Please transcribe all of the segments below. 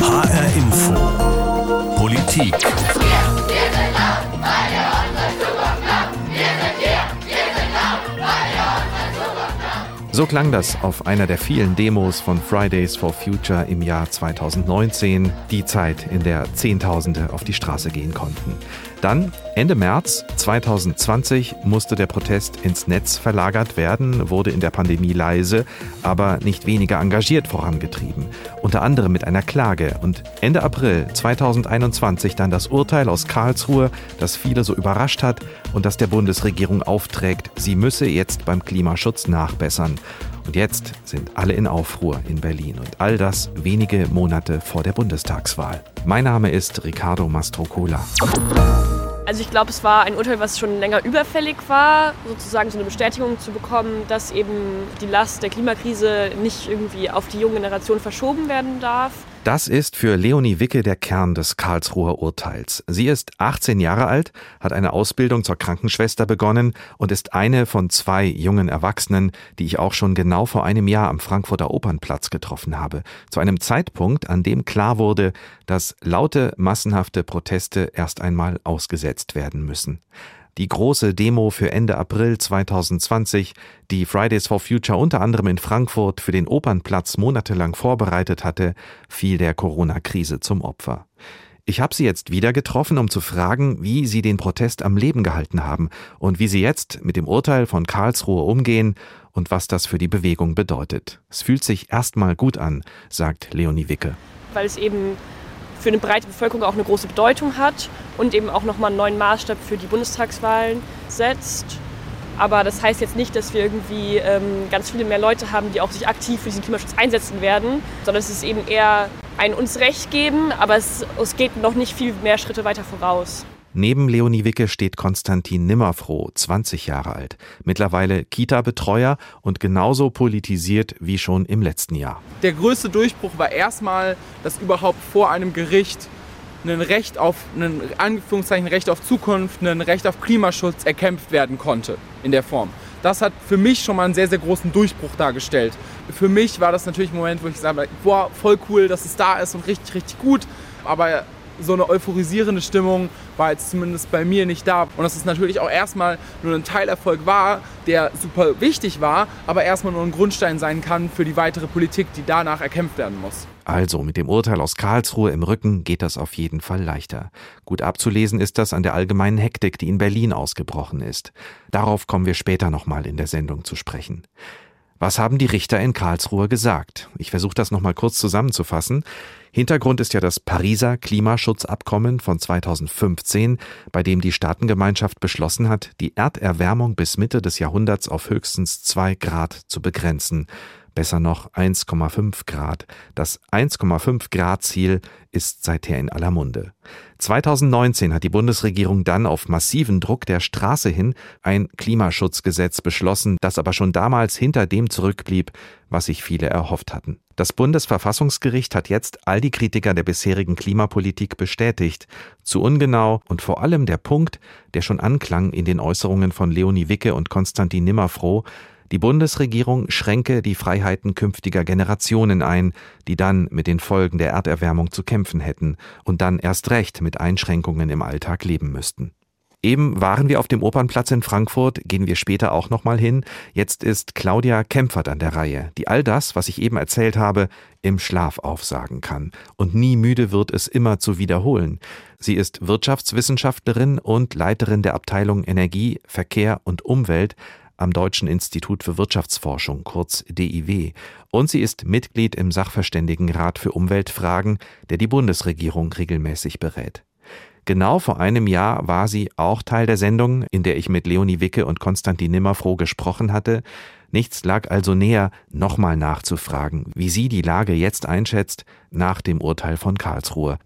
HR Info. Politik. So klang das auf einer der vielen Demos von Fridays for Future im Jahr 2019, die Zeit, in der Zehntausende auf die Straße gehen konnten. Dann, Ende März 2020, musste der Protest ins Netz verlagert werden, wurde in der Pandemie leise, aber nicht weniger engagiert vorangetrieben. Unter anderem mit einer Klage. Und Ende April 2021 dann das Urteil aus Karlsruhe, das viele so überrascht hat und das der Bundesregierung aufträgt, sie müsse jetzt beim Klimaschutz nachbessern. Und jetzt sind alle in Aufruhr in Berlin und all das wenige Monate vor der Bundestagswahl. Mein Name ist Ricardo Mastrocola. Also ich glaube, es war ein Urteil, was schon länger überfällig war, sozusagen so eine Bestätigung zu bekommen, dass eben die Last der Klimakrise nicht irgendwie auf die junge Generation verschoben werden darf. Das ist für Leonie Wicke der Kern des Karlsruher Urteils. Sie ist 18 Jahre alt, hat eine Ausbildung zur Krankenschwester begonnen und ist eine von zwei jungen Erwachsenen, die ich auch schon genau vor einem Jahr am Frankfurter Opernplatz getroffen habe. Zu einem Zeitpunkt, an dem klar wurde, dass laute, massenhafte Proteste erst einmal ausgesetzt werden müssen. Die große Demo für Ende April 2020, die Fridays for Future unter anderem in Frankfurt für den Opernplatz monatelang vorbereitet hatte, fiel der Corona-Krise zum Opfer. Ich habe sie jetzt wieder getroffen, um zu fragen, wie sie den Protest am Leben gehalten haben und wie sie jetzt mit dem Urteil von Karlsruhe umgehen und was das für die Bewegung bedeutet. Es fühlt sich erstmal gut an, sagt Leonie Wicke. Weil es eben für eine breite Bevölkerung auch eine große Bedeutung hat und eben auch nochmal einen neuen Maßstab für die Bundestagswahlen setzt. Aber das heißt jetzt nicht, dass wir irgendwie ähm, ganz viele mehr Leute haben, die auch sich aktiv für diesen Klimaschutz einsetzen werden, sondern es ist eben eher ein uns Recht geben, aber es, es geht noch nicht viel mehr Schritte weiter voraus. Neben Leonie Wicke steht Konstantin Nimmerfroh, 20 Jahre alt, mittlerweile Kita-Betreuer und genauso politisiert wie schon im letzten Jahr. Der größte Durchbruch war erstmal, dass überhaupt vor einem Gericht ein Recht auf, ein Anführungszeichen Recht auf Zukunft, ein Recht auf Klimaschutz erkämpft werden konnte in der Form. Das hat für mich schon mal einen sehr, sehr großen Durchbruch dargestellt. Für mich war das natürlich ein Moment, wo ich sage, boah, voll cool, dass es da ist und richtig, richtig gut. Aber so eine euphorisierende Stimmung war jetzt zumindest bei mir nicht da. Und dass es natürlich auch erstmal nur ein Teilerfolg war, der super wichtig war, aber erstmal nur ein Grundstein sein kann für die weitere Politik, die danach erkämpft werden muss. Also mit dem Urteil aus Karlsruhe im Rücken geht das auf jeden Fall leichter. Gut abzulesen ist das an der allgemeinen Hektik, die in Berlin ausgebrochen ist. Darauf kommen wir später nochmal in der Sendung zu sprechen. Was haben die Richter in Karlsruhe gesagt? Ich versuche das nochmal kurz zusammenzufassen. Hintergrund ist ja das Pariser Klimaschutzabkommen von 2015, bei dem die Staatengemeinschaft beschlossen hat, die Erderwärmung bis Mitte des Jahrhunderts auf höchstens zwei Grad zu begrenzen besser noch 1,5 Grad. Das 1,5 Grad Ziel ist seither in aller Munde. 2019 hat die Bundesregierung dann auf massiven Druck der Straße hin ein Klimaschutzgesetz beschlossen, das aber schon damals hinter dem zurückblieb, was sich viele erhofft hatten. Das Bundesverfassungsgericht hat jetzt all die Kritiker der bisherigen Klimapolitik bestätigt. Zu ungenau und vor allem der Punkt, der schon anklang in den Äußerungen von Leonie Wicke und Konstantin Nimmerfroh, die Bundesregierung schränke die Freiheiten künftiger Generationen ein, die dann mit den Folgen der Erderwärmung zu kämpfen hätten und dann erst recht mit Einschränkungen im Alltag leben müssten. Eben waren wir auf dem Opernplatz in Frankfurt, gehen wir später auch nochmal hin. Jetzt ist Claudia Kempfert an der Reihe, die all das, was ich eben erzählt habe, im Schlaf aufsagen kann. Und nie müde wird es immer zu wiederholen. Sie ist Wirtschaftswissenschaftlerin und Leiterin der Abteilung Energie, Verkehr und Umwelt am Deutschen Institut für Wirtschaftsforschung, kurz DIW, und sie ist Mitglied im Sachverständigenrat für Umweltfragen, der die Bundesregierung regelmäßig berät. Genau vor einem Jahr war sie auch Teil der Sendung, in der ich mit Leonie Wicke und Konstantin Nimmerfroh gesprochen hatte. Nichts lag also näher, nochmal nachzufragen, wie sie die Lage jetzt einschätzt nach dem Urteil von Karlsruhe.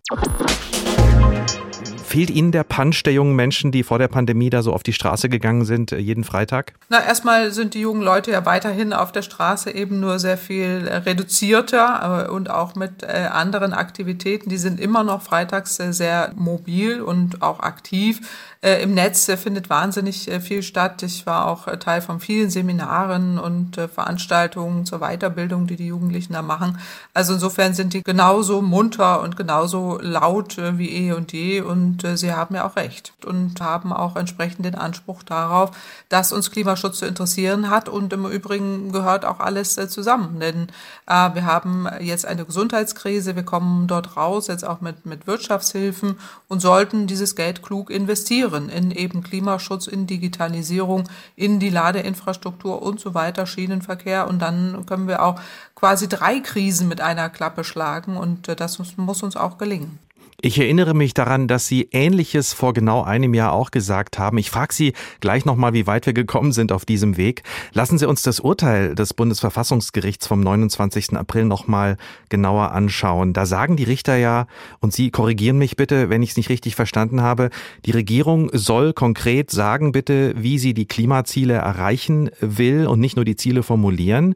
Fehlt Ihnen der Punch der jungen Menschen, die vor der Pandemie da so auf die Straße gegangen sind, äh, jeden Freitag? Na, erstmal sind die jungen Leute ja weiterhin auf der Straße eben nur sehr viel äh, reduzierter äh, und auch mit anderen Aktivitäten. Die sind immer noch freitags sehr mobil und auch aktiv. Im Netz findet wahnsinnig viel statt. Ich war auch Teil von vielen Seminaren und Veranstaltungen zur Weiterbildung, die die Jugendlichen da machen. Also insofern sind die genauso munter und genauso laut wie eh und je und sie haben ja auch recht und haben auch entsprechend den Anspruch darauf, dass uns Klimaschutz zu interessieren hat. Und im Übrigen gehört auch alles äh, zusammen. Denn äh, wir haben jetzt eine Gesundheitskrise, wir kommen dort raus, jetzt auch mit, mit Wirtschaftshilfen und sollten dieses Geld klug investieren in eben Klimaschutz, in Digitalisierung, in die Ladeinfrastruktur und so weiter, Schienenverkehr. Und dann können wir auch quasi drei Krisen mit einer Klappe schlagen. Und äh, das muss uns auch gelingen. Ich erinnere mich daran, dass Sie Ähnliches vor genau einem Jahr auch gesagt haben. Ich frage Sie gleich nochmal, wie weit wir gekommen sind auf diesem Weg. Lassen Sie uns das Urteil des Bundesverfassungsgerichts vom 29. April nochmal genauer anschauen. Da sagen die Richter ja, und Sie korrigieren mich bitte, wenn ich es nicht richtig verstanden habe, die Regierung soll konkret sagen bitte, wie sie die Klimaziele erreichen will und nicht nur die Ziele formulieren.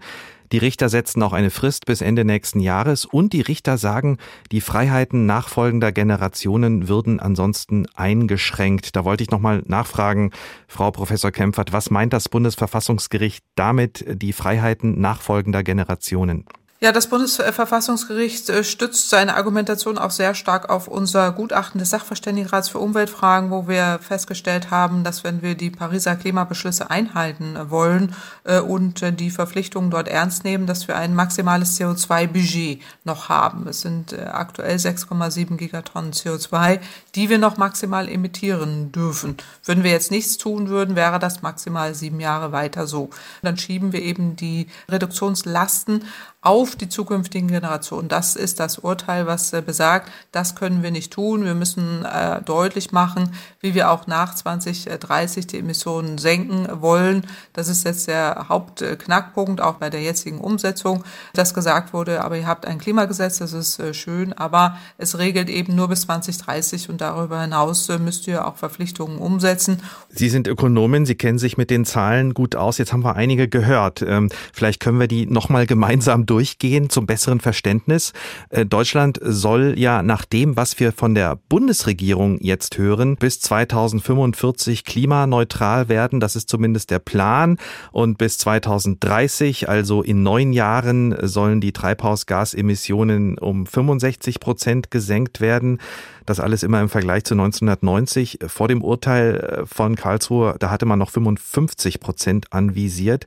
Die Richter setzen auch eine Frist bis Ende nächsten Jahres und die Richter sagen, die Freiheiten nachfolgender Generationen würden ansonsten eingeschränkt. Da wollte ich nochmal nachfragen, Frau Professor Kempfert, was meint das Bundesverfassungsgericht damit, die Freiheiten nachfolgender Generationen? Ja, das Bundesverfassungsgericht äh, stützt seine Argumentation auch sehr stark auf unser Gutachten des Sachverständigenrats für Umweltfragen, wo wir festgestellt haben, dass wenn wir die Pariser Klimabeschlüsse einhalten wollen äh, und äh, die Verpflichtungen dort ernst nehmen, dass wir ein maximales CO2-Budget noch haben. Es sind aktuell 6,7 Gigatonnen CO2, die wir noch maximal emittieren dürfen. Würden wir jetzt nichts tun würden, wäre das maximal sieben Jahre weiter so. Dann schieben wir eben die Reduktionslasten auf die zukünftigen Generationen. Das ist das Urteil, was äh, besagt, das können wir nicht tun. Wir müssen äh, deutlich machen, wie wir auch nach 2030 die Emissionen senken wollen. Das ist jetzt der Hauptknackpunkt, auch bei der jetzigen Umsetzung, dass gesagt wurde, aber ihr habt ein Klimagesetz, das ist äh, schön, aber es regelt eben nur bis 2030 und darüber hinaus müsst ihr auch Verpflichtungen umsetzen. Sie sind Ökonomin, Sie kennen sich mit den Zahlen gut aus. Jetzt haben wir einige gehört. Ähm, vielleicht können wir die nochmal gemeinsam durchgehen zum besseren Verständnis. Äh, Deutschland soll ja nach dem, was wir von der Bundesregierung jetzt hören, bis 2045 klimaneutral werden. Das ist zumindest der Plan. Und bis 2030, also in neun Jahren, sollen die Treibhausgasemissionen um 65 Prozent gesenkt werden. Das alles immer im Vergleich zu 1990. Vor dem Urteil von Karlsruhe, da hatte man noch 55 Prozent anvisiert.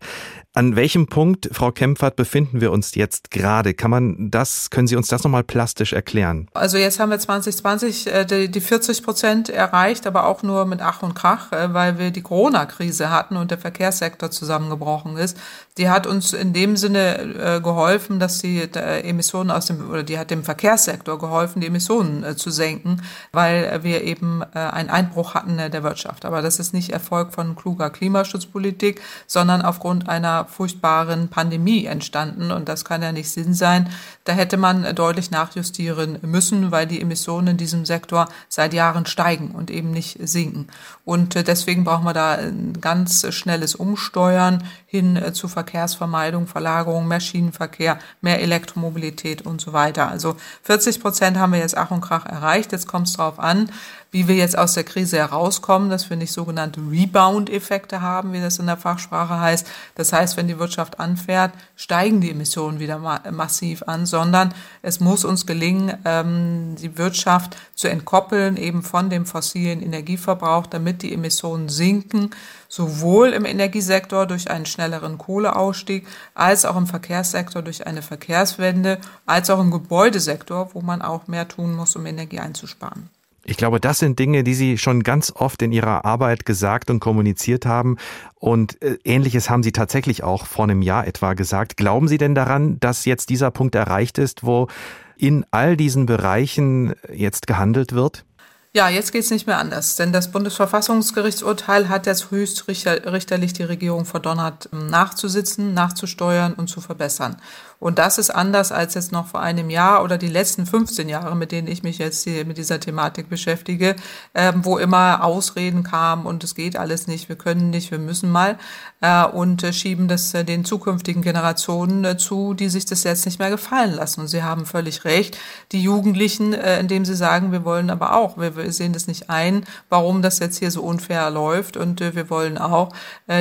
An welchem Punkt, Frau Kempfert, befinden wir uns jetzt gerade? Kann man das, können Sie uns das nochmal plastisch erklären? Also jetzt haben wir 2020 äh, die, die 40 Prozent erreicht, aber auch nur mit Ach und Krach, äh, weil wir die Corona-Krise hatten und der Verkehrssektor zusammengebrochen ist. Die hat uns in dem Sinne äh, geholfen, dass die äh, Emissionen aus dem, oder die hat dem Verkehrssektor geholfen, die Emissionen äh, zu senken, weil wir eben äh, einen Einbruch hatten der Wirtschaft. Aber das ist nicht Erfolg von kluger Klimaschutzpolitik, sondern aufgrund einer furchtbaren Pandemie entstanden und das kann ja nicht Sinn sein. Da hätte man deutlich nachjustieren müssen, weil die Emissionen in diesem Sektor seit Jahren steigen und eben nicht sinken. Und äh, deswegen brauchen wir da ein ganz schnelles Umsteuern hin äh, zu Verkehrsvermeidung, Verlagerung, Maschinenverkehr, mehr Elektromobilität und so weiter. Also 40 Prozent haben wir jetzt Ach und Krach erreicht. Jetzt kommt es darauf an, wie wir jetzt aus der Krise herauskommen, dass wir nicht sogenannte Rebound-Effekte haben, wie das in der Fachsprache heißt. Das heißt, wenn die Wirtschaft anfährt, steigen die Emissionen wieder massiv an, sondern es muss uns gelingen, ähm, die Wirtschaft zu entkoppeln eben von dem fossilen Energieverbrauch, damit die Emissionen sinken, sowohl im Energiesektor durch einen schnelleren Kohleausstieg, als auch im Verkehrssektor durch eine Verkehrswende, als auch im Gebäudesektor, wo man auch mehr tun muss, um Energie einzusparen. Ich glaube, das sind Dinge, die Sie schon ganz oft in Ihrer Arbeit gesagt und kommuniziert haben. Und äh, ähnliches haben Sie tatsächlich auch vor einem Jahr etwa gesagt. Glauben Sie denn daran, dass jetzt dieser Punkt erreicht ist, wo in all diesen Bereichen jetzt gehandelt wird? Ja, jetzt geht's nicht mehr anders, denn das Bundesverfassungsgerichtsurteil hat jetzt höchstrichterlich die Regierung verdonnert, nachzusitzen, nachzusteuern und zu verbessern. Und das ist anders als jetzt noch vor einem Jahr oder die letzten 15 Jahre, mit denen ich mich jetzt hier mit dieser Thematik beschäftige, ähm, wo immer Ausreden kamen und es geht alles nicht, wir können nicht, wir müssen mal äh, und äh, schieben das äh, den zukünftigen Generationen äh, zu, die sich das jetzt nicht mehr gefallen lassen. Und Sie haben völlig recht, die Jugendlichen, äh, indem sie sagen, wir wollen aber auch, wir, wir sehen das nicht ein, warum das jetzt hier so unfair läuft und äh, wir wollen auch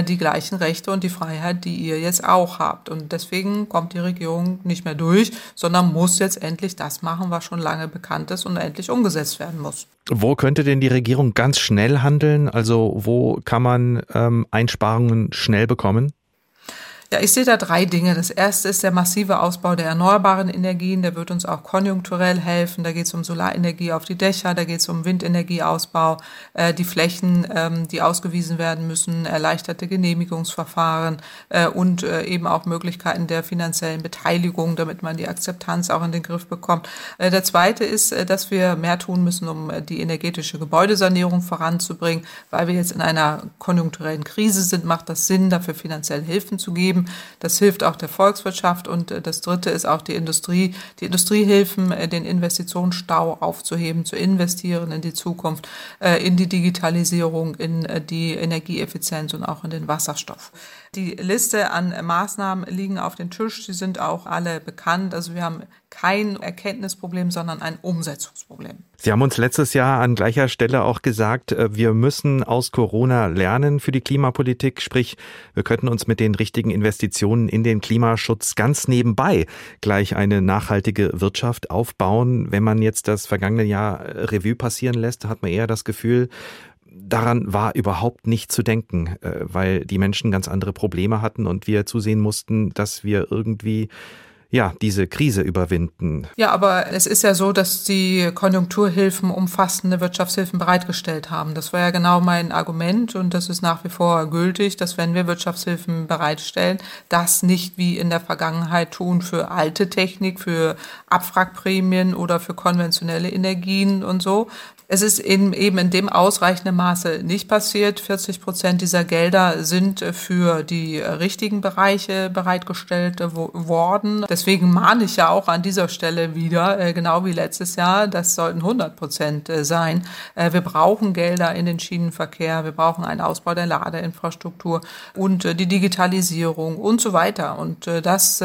die gleichen Rechte und die Freiheit, die ihr jetzt auch habt. Und deswegen kommt die Regierung nicht mehr durch, sondern muss jetzt endlich das machen, was schon lange bekannt ist und endlich umgesetzt werden muss. Wo könnte denn die Regierung ganz schnell handeln? Also wo kann man ähm, Einsparungen schnell bekommen? Ja, ich sehe da drei Dinge. Das erste ist der massive Ausbau der erneuerbaren Energien. Der wird uns auch konjunkturell helfen. Da geht es um Solarenergie auf die Dächer, da geht es um Windenergieausbau, äh, die Flächen, ähm, die ausgewiesen werden müssen, erleichterte Genehmigungsverfahren äh, und äh, eben auch Möglichkeiten der finanziellen Beteiligung, damit man die Akzeptanz auch in den Griff bekommt. Äh, der zweite ist, äh, dass wir mehr tun müssen, um äh, die energetische Gebäudesanierung voranzubringen, weil wir jetzt in einer konjunkturellen Krise sind, macht das Sinn, dafür finanziell Hilfen zu geben. Das hilft auch der Volkswirtschaft. Und äh, das Dritte ist auch die Industrie. Die Industriehilfen, äh, den Investitionsstau aufzuheben, zu investieren in die Zukunft, äh, in die Digitalisierung, in die Energieeffizienz und auch in den Wasserstoff. Die Liste an Maßnahmen liegen auf dem Tisch. Sie sind auch alle bekannt. Also wir haben kein Erkenntnisproblem, sondern ein Umsetzungsproblem. Sie haben uns letztes Jahr an gleicher Stelle auch gesagt, äh, wir müssen aus Corona lernen für die Klimapolitik. Sprich, wir könnten uns mit den richtigen Investitionen in den Klimaschutz ganz nebenbei gleich eine nachhaltige Wirtschaft aufbauen. Wenn man jetzt das vergangene Jahr Revue passieren lässt, hat man eher das Gefühl, daran war überhaupt nicht zu denken, äh, weil die Menschen ganz andere Probleme hatten und wir zusehen mussten, dass wir irgendwie ja, diese Krise überwinden. Ja, aber es ist ja so, dass die Konjunkturhilfen umfassende Wirtschaftshilfen bereitgestellt haben. Das war ja genau mein Argument und das ist nach wie vor gültig, dass wenn wir Wirtschaftshilfen bereitstellen, das nicht wie in der Vergangenheit tun für alte Technik, für Abwrackprämien oder für konventionelle Energien und so, es ist eben, eben in dem ausreichenden Maße nicht passiert. 40 Prozent dieser Gelder sind für die richtigen Bereiche bereitgestellt worden. Deswegen mahne ich ja auch an dieser Stelle wieder, äh, genau wie letztes Jahr, das sollten 100 Prozent äh, sein. Äh, wir brauchen Gelder in den Schienenverkehr, wir brauchen einen Ausbau der Ladeinfrastruktur und die Digitalisierung und so weiter. Und das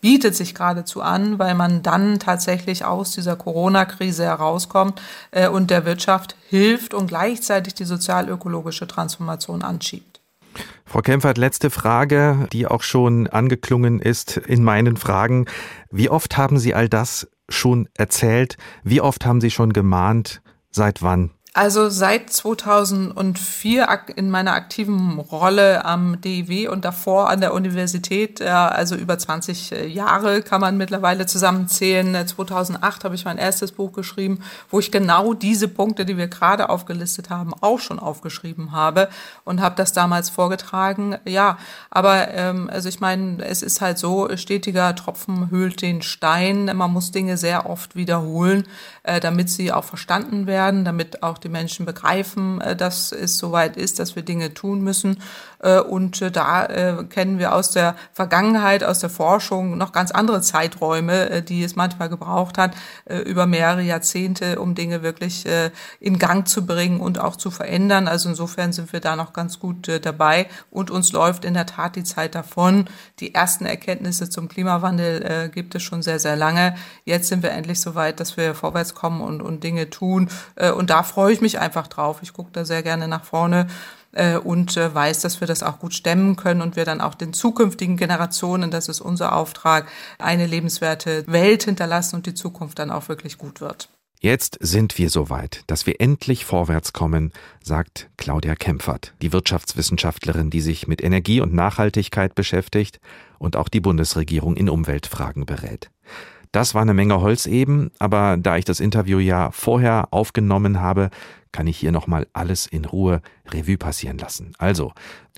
bietet sich geradezu an, weil man dann tatsächlich aus dieser Corona-Krise herauskommt und der Wirtschaft hilft und gleichzeitig die sozialökologische Transformation anschiebt. Frau Kempfert, letzte Frage, die auch schon angeklungen ist in meinen Fragen. Wie oft haben Sie all das schon erzählt? Wie oft haben Sie schon gemahnt? Seit wann? Also seit 2004 in meiner aktiven Rolle am DIW und davor an der Universität, also über 20 äh, Jahre kann man mittlerweile zusammenzählen. 2008 habe ich mein erstes Buch geschrieben, wo ich genau diese Punkte, die wir gerade aufgelistet haben, auch schon aufgeschrieben habe und habe das damals vorgetragen. Ja, aber ähm, also ich meine, es ist halt so, stetiger Tropfen höhlt den Stein. Man muss Dinge sehr oft wiederholen, äh, damit sie auch verstanden werden, damit auch die die Menschen begreifen, äh, dass es soweit ist, dass wir Dinge tun müssen. Äh, und äh, da kennen wir aus der Vergangenheit, aus der Forschung noch ganz andere Zeiträume, die es manchmal gebraucht hat, über mehrere Jahrzehnte, um Dinge wirklich in Gang zu bringen und auch zu verändern. Also insofern sind wir da noch ganz gut dabei und uns läuft in der Tat die Zeit davon. Die ersten Erkenntnisse zum Klimawandel gibt es schon sehr, sehr lange. Jetzt sind wir endlich so weit, dass wir vorwärts kommen und, und Dinge tun. und da freue ich ich mich einfach drauf. Ich gucke da sehr gerne nach vorne äh, und äh, weiß, dass wir das auch gut stemmen können und wir dann auch den zukünftigen Generationen, das ist unser Auftrag, eine lebenswerte Welt hinterlassen und die Zukunft dann auch wirklich gut wird. Jetzt sind wir soweit, dass wir endlich vorwärts kommen, sagt Claudia Kempfert, die Wirtschaftswissenschaftlerin, die sich mit Energie und Nachhaltigkeit beschäftigt und auch die Bundesregierung in Umweltfragen berät. Das war eine Menge Holz eben, aber da ich das Interview ja vorher aufgenommen habe, kann ich hier nochmal alles in Ruhe Revue passieren lassen. Also,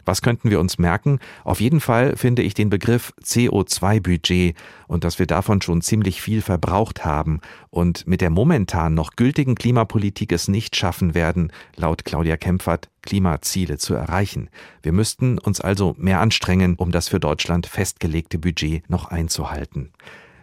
was könnten wir uns merken? Auf jeden Fall finde ich den Begriff CO2-Budget und dass wir davon schon ziemlich viel verbraucht haben und mit der momentan noch gültigen Klimapolitik es nicht schaffen werden, laut Claudia Kempfert, Klimaziele zu erreichen. Wir müssten uns also mehr anstrengen, um das für Deutschland festgelegte Budget noch einzuhalten.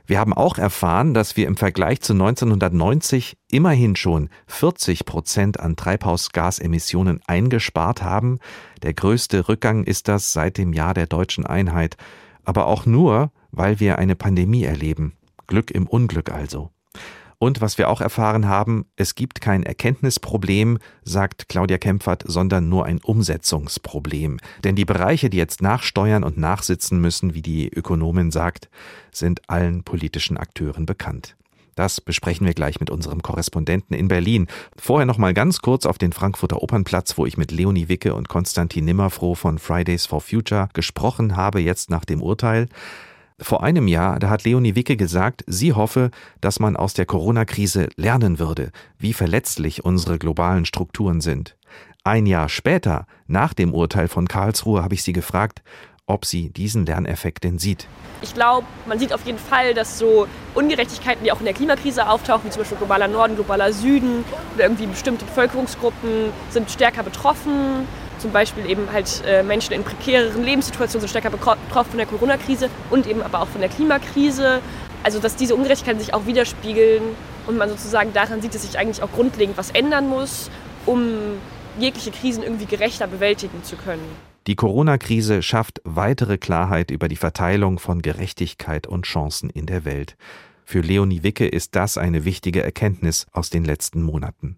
Wir haben auch erfahren, dass wir im Vergleich zu 1990 immerhin schon 40 Prozent an Treibhausgasemissionen eingespart haben. Der größte Rückgang ist das seit dem Jahr der deutschen Einheit. Aber auch nur, weil wir eine Pandemie erleben. Glück im Unglück also. Und was wir auch erfahren haben, es gibt kein Erkenntnisproblem, sagt Claudia Kempfert, sondern nur ein Umsetzungsproblem. Denn die Bereiche, die jetzt nachsteuern und nachsitzen müssen, wie die Ökonomin sagt, sind allen politischen Akteuren bekannt. Das besprechen wir gleich mit unserem Korrespondenten in Berlin. Vorher noch mal ganz kurz auf den Frankfurter Opernplatz, wo ich mit Leonie Wicke und Konstantin Nimmerfroh von Fridays for Future gesprochen habe, jetzt nach dem Urteil. Vor einem Jahr, da hat Leonie Wicke gesagt, sie hoffe, dass man aus der Corona-Krise lernen würde, wie verletzlich unsere globalen Strukturen sind. Ein Jahr später, nach dem Urteil von Karlsruhe, habe ich sie gefragt, ob sie diesen Lerneffekt denn sieht. Ich glaube, man sieht auf jeden Fall, dass so Ungerechtigkeiten, die auch in der Klimakrise auftauchen, wie zum Beispiel globaler Norden, globaler Süden oder irgendwie bestimmte Bevölkerungsgruppen sind stärker betroffen zum Beispiel eben halt äh, Menschen in prekäreren Lebenssituationen sind stärker betroffen von der Corona-Krise und eben aber auch von der Klimakrise. Also dass diese Ungerechtigkeiten sich auch widerspiegeln und man sozusagen daran sieht, dass sich eigentlich auch grundlegend was ändern muss, um jegliche Krisen irgendwie gerechter bewältigen zu können. Die Corona-Krise schafft weitere Klarheit über die Verteilung von Gerechtigkeit und Chancen in der Welt. Für Leonie Wicke ist das eine wichtige Erkenntnis aus den letzten Monaten.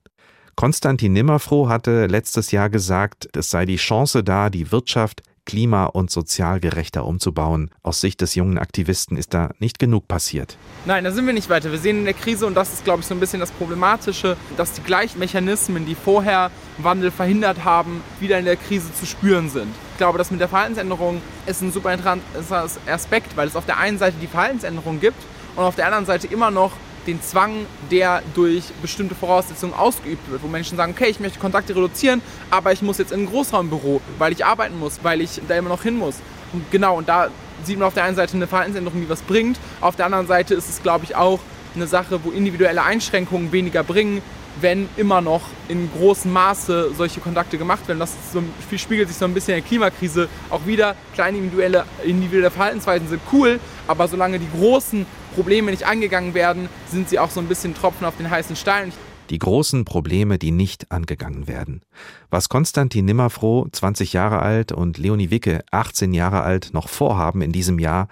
Konstantin Nimmerfroh hatte letztes Jahr gesagt, es sei die Chance da, die Wirtschaft klima- und sozial gerechter umzubauen. Aus Sicht des jungen Aktivisten ist da nicht genug passiert. Nein, da sind wir nicht weiter. Wir sehen in der Krise, und das ist, glaube ich, so ein bisschen das Problematische, dass die gleichen Mechanismen, die vorher Wandel verhindert haben, wieder in der Krise zu spüren sind. Ich glaube, das mit der Verhaltensänderung ist ein super interessanter Aspekt, weil es auf der einen Seite die Verhaltensänderung gibt und auf der anderen Seite immer noch den Zwang, der durch bestimmte Voraussetzungen ausgeübt wird, wo Menschen sagen, okay, ich möchte Kontakte reduzieren, aber ich muss jetzt in ein Großraumbüro, weil ich arbeiten muss, weil ich da immer noch hin muss. Und genau, und da sieht man auf der einen Seite eine Verhaltensänderung, die was bringt, auf der anderen Seite ist es, glaube ich, auch eine Sache, wo individuelle Einschränkungen weniger bringen, wenn immer noch in großem Maße solche Kontakte gemacht werden. Das so, spiegelt sich so ein bisschen in der Klimakrise auch wieder. Kleine individuelle, individuelle Verhaltensweisen sind cool, aber solange die großen Probleme nicht angegangen werden, sind sie auch so ein bisschen Tropfen auf den heißen Stein. Die großen Probleme, die nicht angegangen werden. Was Konstantin Nimmerfroh, 20 Jahre alt, und Leonie Wicke, 18 Jahre alt, noch vorhaben in diesem Jahr,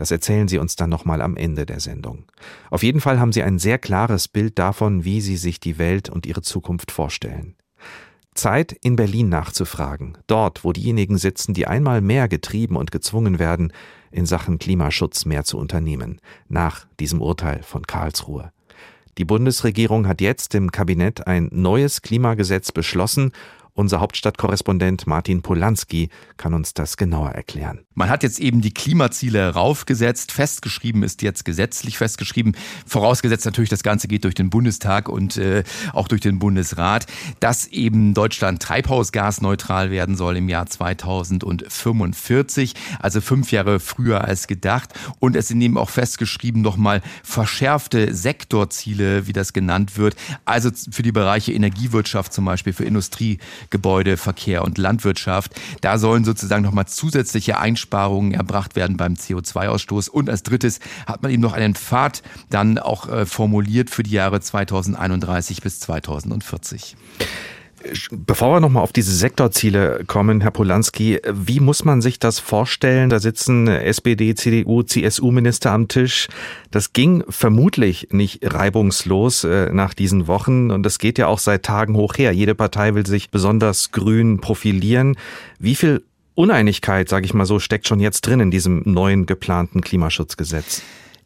das erzählen Sie uns dann nochmal am Ende der Sendung. Auf jeden Fall haben Sie ein sehr klares Bild davon, wie Sie sich die Welt und ihre Zukunft vorstellen. Zeit, in Berlin nachzufragen, dort, wo diejenigen sitzen, die einmal mehr getrieben und gezwungen werden, in Sachen Klimaschutz mehr zu unternehmen, nach diesem Urteil von Karlsruhe. Die Bundesregierung hat jetzt im Kabinett ein neues Klimagesetz beschlossen unser Hauptstadtkorrespondent Martin Polanski kann uns das genauer erklären. Man hat jetzt eben die Klimaziele raufgesetzt. Festgeschrieben ist jetzt gesetzlich festgeschrieben. Vorausgesetzt natürlich, das Ganze geht durch den Bundestag und äh, auch durch den Bundesrat, dass eben Deutschland treibhausgasneutral werden soll im Jahr 2045. Also fünf Jahre früher als gedacht. Und es sind eben auch festgeschrieben nochmal verschärfte Sektorziele, wie das genannt wird. Also für die Bereiche Energiewirtschaft zum Beispiel, für Industrie, Gebäude, Verkehr und Landwirtschaft. Da sollen sozusagen nochmal zusätzliche Einsparungen erbracht werden beim CO2-Ausstoß. Und als drittes hat man eben noch einen Pfad dann auch äh, formuliert für die Jahre 2031 bis 2040. Bevor wir nochmal auf diese Sektorziele kommen, Herr Polanski, wie muss man sich das vorstellen? Da sitzen SPD, CDU, CSU-Minister am Tisch. Das ging vermutlich nicht reibungslos äh, nach diesen Wochen und das geht ja auch seit Tagen hoch her. Jede Partei will sich besonders grün profilieren. Wie viel Uneinigkeit, sage ich mal so, steckt schon jetzt drin in diesem neuen geplanten Klimaschutzgesetz?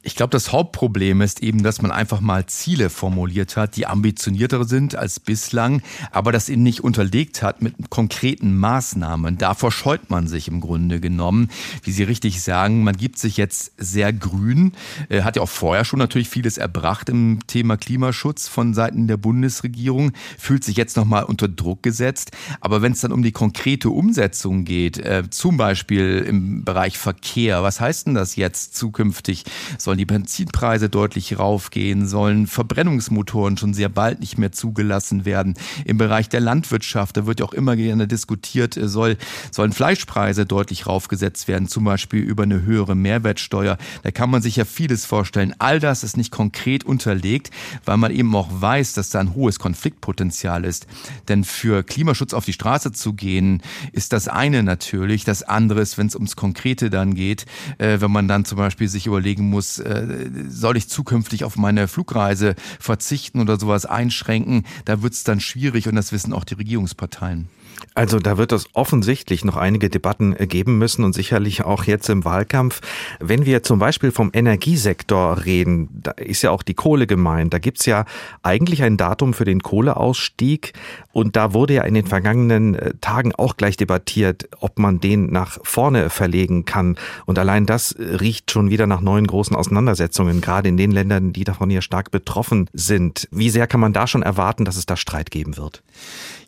Ich glaube, das Hauptproblem ist eben, dass man einfach mal Ziele formuliert hat, die ambitionierter sind als bislang, aber das eben nicht unterlegt hat mit konkreten Maßnahmen. Davor scheut man sich im Grunde genommen. Wie Sie richtig sagen, man gibt sich jetzt sehr grün, äh, hat ja auch vorher schon natürlich vieles erbracht im Thema Klimaschutz von Seiten der Bundesregierung, fühlt sich jetzt nochmal unter Druck gesetzt. Aber wenn es dann um die konkrete Umsetzung geht, äh, zum Beispiel im Bereich Verkehr, was heißt denn das jetzt zukünftig? Soll sollen die Benzinpreise deutlich raufgehen, sollen Verbrennungsmotoren schon sehr bald nicht mehr zugelassen werden. Im Bereich der Landwirtschaft, da wird ja auch immer gerne diskutiert, äh, soll, sollen Fleischpreise deutlich raufgesetzt werden, zum Beispiel über eine höhere Mehrwertsteuer. Da kann man sich ja vieles vorstellen. All das ist nicht konkret unterlegt, weil man eben auch weiß, dass da ein hohes Konfliktpotenzial ist. Denn für Klimaschutz auf die Straße zu gehen, ist das eine natürlich. Das andere ist, wenn es ums Konkrete dann geht, äh, wenn man dann zum Beispiel sich überlegen muss, äh, soll ich zukünftig auf meine Flugreise verzichten oder sowas einschränken, da wird es dann schwierig und das wissen auch die Regierungsparteien. Also da wird es offensichtlich noch einige Debatten äh, geben müssen und sicherlich auch jetzt im Wahlkampf. Wenn wir zum Beispiel vom Energiesektor reden, da ist ja auch die Kohle gemeint. Da gibt's ja eigentlich ein Datum für den Kohleausstieg und da wurde ja in den vergangenen äh, Tagen auch gleich debattiert, ob man den nach vorne verlegen kann. Und allein das äh, riecht schon wieder nach neuen großen Auseinandersetzungen, gerade in den Ländern, die davon ja stark betroffen sind. Wie sehr kann man da schon erwarten, dass es da Streit geben wird?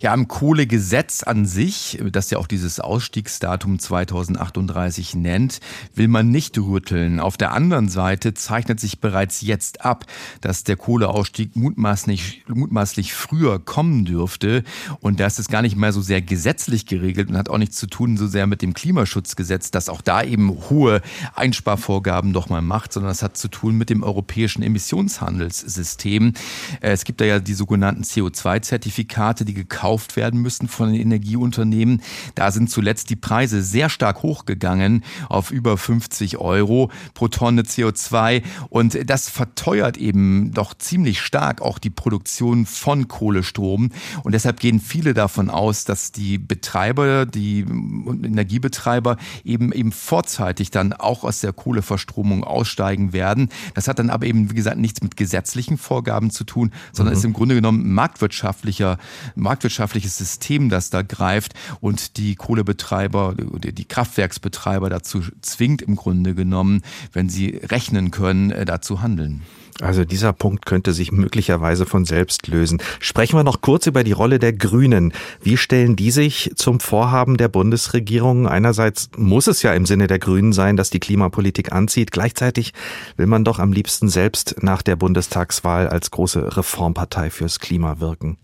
Ja, am Kohlegesetz an sich, das ja auch dieses Ausstiegsdatum 2038 nennt, will man nicht rütteln. Auf der anderen Seite zeichnet sich bereits jetzt ab, dass der Kohleausstieg mutmaßlich, mutmaßlich früher kommen dürfte. Und das ist gar nicht mehr so sehr gesetzlich geregelt und hat auch nichts zu tun so sehr mit dem Klimaschutzgesetz, das auch da eben hohe Einsparvorgaben doch mal macht, sondern das hat zu tun mit dem europäischen Emissionshandelssystem. Es gibt da ja die sogenannten CO2-Zertifikate, die gekauft gekauft werden müssen von den Energieunternehmen. Da sind zuletzt die Preise sehr stark hochgegangen auf über 50 Euro pro Tonne CO2. Und das verteuert eben doch ziemlich stark auch die Produktion von Kohlestrom. Und deshalb gehen viele davon aus, dass die Betreiber, die Energiebetreiber eben eben vorzeitig dann auch aus der Kohleverstromung aussteigen werden. Das hat dann aber eben, wie gesagt, nichts mit gesetzlichen Vorgaben zu tun, sondern mhm. ist im Grunde genommen marktwirtschaftlicher, marktwirtschaftlicher marktwirtschaftliches System, das da greift und die Kohlebetreiber, die Kraftwerksbetreiber dazu zwingt im Grunde genommen, wenn sie rechnen können, äh, dazu handeln. Also dieser Punkt könnte sich möglicherweise von selbst lösen. Sprechen wir noch kurz über die Rolle der Grünen. Wie stellen die sich zum Vorhaben der Bundesregierung? Einerseits muss es ja im Sinne der Grünen sein, dass die Klimapolitik anzieht. Gleichzeitig will man doch am liebsten selbst nach der Bundestagswahl als große Reformpartei fürs Klima wirken.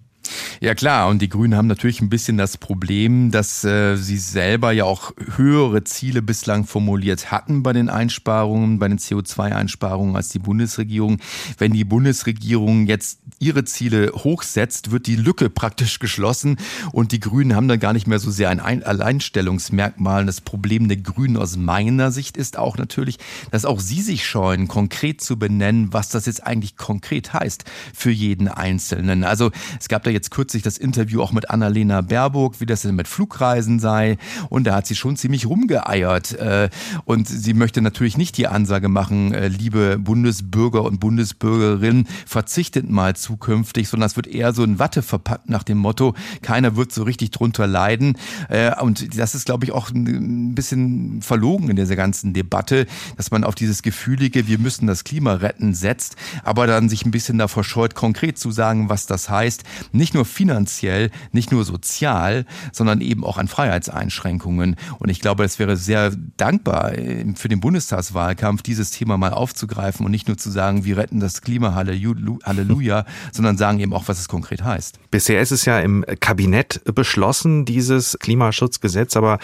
Ja klar, und die Grünen haben natürlich ein bisschen das Problem, dass äh, sie selber ja auch höhere Ziele bislang formuliert hatten bei den Einsparungen, bei den CO2-Einsparungen als die Bundesregierung. Wenn die Bundesregierung jetzt ihre Ziele hochsetzt, wird die Lücke praktisch geschlossen und die Grünen haben dann gar nicht mehr so sehr ein Alleinstellungsmerkmal. Das Problem der Grünen aus meiner Sicht ist auch natürlich, dass auch sie sich scheuen, konkret zu benennen, was das jetzt eigentlich konkret heißt für jeden Einzelnen. Also es gab da jetzt kürzlich das Interview auch mit Annalena Baerbock, wie das denn mit Flugreisen sei. Und da hat sie schon ziemlich rumgeeiert. Äh, und sie möchte natürlich nicht die Ansage machen, äh, liebe Bundesbürger und Bundesbürgerinnen, verzichtet mal zukünftig, sondern es wird eher so in Watte verpackt nach dem Motto, keiner wird so richtig drunter leiden. Äh, und das ist, glaube ich, auch ein bisschen verlogen in dieser ganzen Debatte, dass man auf dieses Gefühlige, wir müssen das Klima retten, setzt, aber dann sich ein bisschen davor scheut, konkret zu sagen, was das heißt. Nicht nur finanziell, nicht nur sozial, sondern eben auch an Freiheitseinschränkungen. Und ich glaube, es wäre sehr dankbar äh, für den Bundestagswahlkampf, dieses Thema mal aufzugreifen und nicht nur zu sagen, wir retten das Klima, Halleluja, sondern sagen eben auch, was es konkret heißt. Bisher ist es ja im Kabinett beschlossen, dieses Klimaschutzgesetz, aber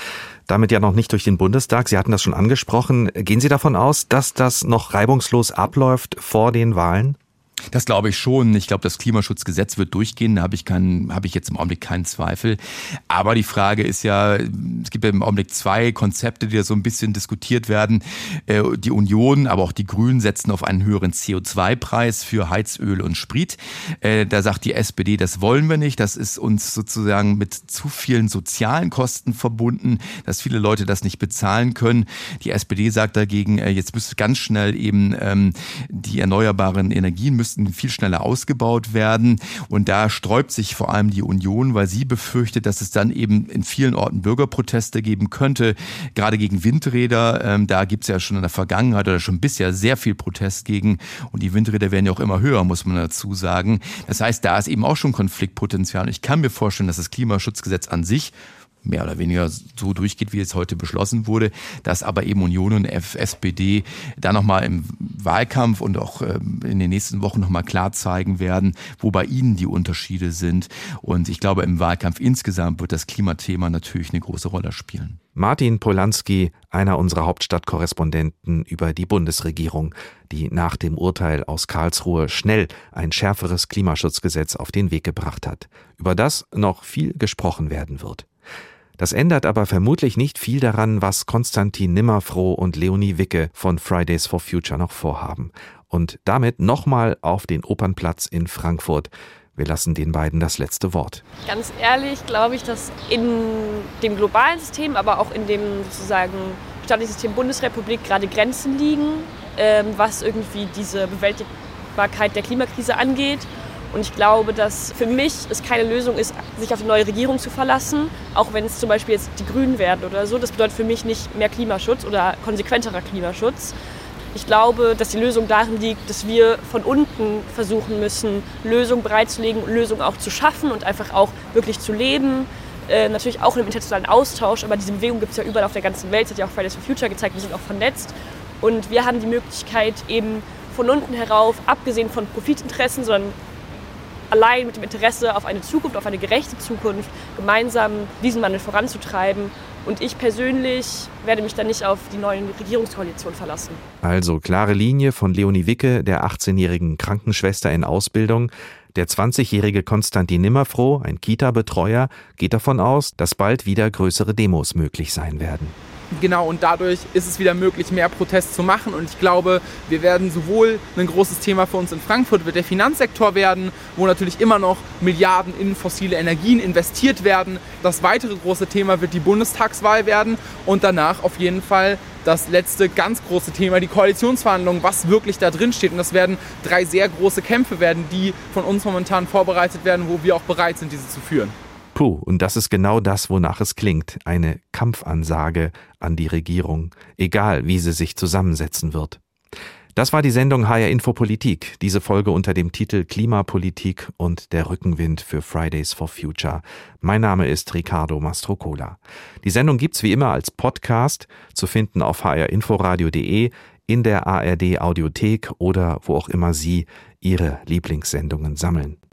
damit ja noch nicht durch den Bundestag. Sie hatten das schon angesprochen. Gehen Sie davon aus, dass das noch reibungslos abläuft vor den Wahlen? Das glaube ich schon. Ich glaube, das Klimaschutzgesetz wird durchgehen. Da habe ich, keinen, habe ich jetzt im Augenblick keinen Zweifel. Aber die Frage ist ja, es gibt ja im Augenblick zwei Konzepte, die da so ein bisschen diskutiert werden. Äh, die Union, aber auch die Grünen setzen auf einen höheren CO2-Preis für Heizöl und Sprit. Äh, da sagt die SPD, das wollen wir nicht. Das ist uns sozusagen mit zu vielen sozialen Kosten verbunden, dass viele Leute das nicht bezahlen können. Die SPD sagt dagegen, äh, jetzt müsste ganz schnell eben ähm, die erneuerbaren Energien müssen müssten viel schneller ausgebaut werden. Und da sträubt sich vor allem die Union, weil sie befürchtet, dass es dann eben in vielen Orten Bürgerproteste geben könnte, gerade gegen Windräder. Ähm, da gibt es ja schon in der Vergangenheit oder schon bisher sehr viel Protest gegen. Und die Windräder werden ja auch immer höher, muss man dazu sagen. Das heißt, da ist eben auch schon Konfliktpotenzial. Ich kann mir vorstellen, dass das Klimaschutzgesetz an sich mehr oder weniger so durchgeht, wie es heute beschlossen wurde, dass aber eben Union und SPD da nochmal im Wahlkampf und auch ähm, in den nächsten Wochen nochmal klar zeigen werden, wo bei ihnen die Unterschiede sind. Und ich glaube, im Wahlkampf insgesamt wird das Klimathema natürlich eine große Rolle spielen. Martin Polanski, einer unserer Hauptstadtkorrespondenten über die Bundesregierung, die nach dem Urteil aus Karlsruhe schnell ein schärferes Klimaschutzgesetz auf den Weg gebracht hat, über das noch viel gesprochen werden wird. Das ändert aber vermutlich nicht viel daran, was Konstantin Nimmerfroh und Leonie Wicke von Fridays for Future noch vorhaben. Und damit nochmal auf den Opernplatz in Frankfurt. Wir lassen den beiden das letzte Wort. Ganz ehrlich glaube ich, dass in dem globalen System, aber auch in dem sozusagen staatlichen System Bundesrepublik gerade Grenzen liegen, ähm, was irgendwie diese Bewältigbarkeit der Klimakrise angeht. Und ich glaube, dass für mich es keine Lösung ist, sich auf eine neue Regierung zu verlassen, auch wenn es zum Beispiel jetzt die Grünen werden oder so. Das bedeutet für mich nicht mehr Klimaschutz oder konsequenterer Klimaschutz. Ich glaube, dass die Lösung darin liegt, dass wir von unten versuchen müssen, Lösungen bereitzulegen, Lösungen auch zu schaffen und einfach auch wirklich zu leben. Äh, natürlich auch im internationalen Austausch, aber diese Bewegung gibt es ja überall auf der ganzen Welt. Das hat ja auch Fridays for Future gezeigt, wir sind auch vernetzt. Und wir haben die Möglichkeit, eben von unten herauf, abgesehen von Profitinteressen, sondern allein mit dem Interesse auf eine Zukunft, auf eine gerechte Zukunft, gemeinsam diesen Wandel voranzutreiben. Und ich persönlich werde mich dann nicht auf die neue Regierungskoalition verlassen. Also klare Linie von Leonie Wicke, der 18-jährigen Krankenschwester in Ausbildung. Der 20-jährige Konstantin Nimmerfroh, ein Kita-Betreuer, geht davon aus, dass bald wieder größere Demos möglich sein werden. Genau, und dadurch ist es wieder möglich, mehr Protest zu machen. Und ich glaube, wir werden sowohl ein großes Thema für uns in Frankfurt wird der Finanzsektor werden, wo natürlich immer noch Milliarden in fossile Energien investiert werden. Das weitere große Thema wird die Bundestagswahl werden und danach auf jeden Fall das letzte ganz große Thema, die Koalitionsverhandlungen, was wirklich da drin steht. Und das werden drei sehr große Kämpfe werden, die von uns momentan vorbereitet werden, wo wir auch bereit sind, diese zu führen. Puh, und das ist genau das, wonach es klingt, eine Kampfansage an die Regierung, egal wie sie sich zusammensetzen wird. Das war die Sendung HR Info Politik, diese Folge unter dem Titel Klimapolitik und der Rückenwind für Fridays for Future. Mein Name ist Ricardo Mastrocola. Die Sendung gibt's wie immer als Podcast zu finden auf hrinforadio.de, in der ARD Audiothek oder wo auch immer Sie Ihre Lieblingssendungen sammeln.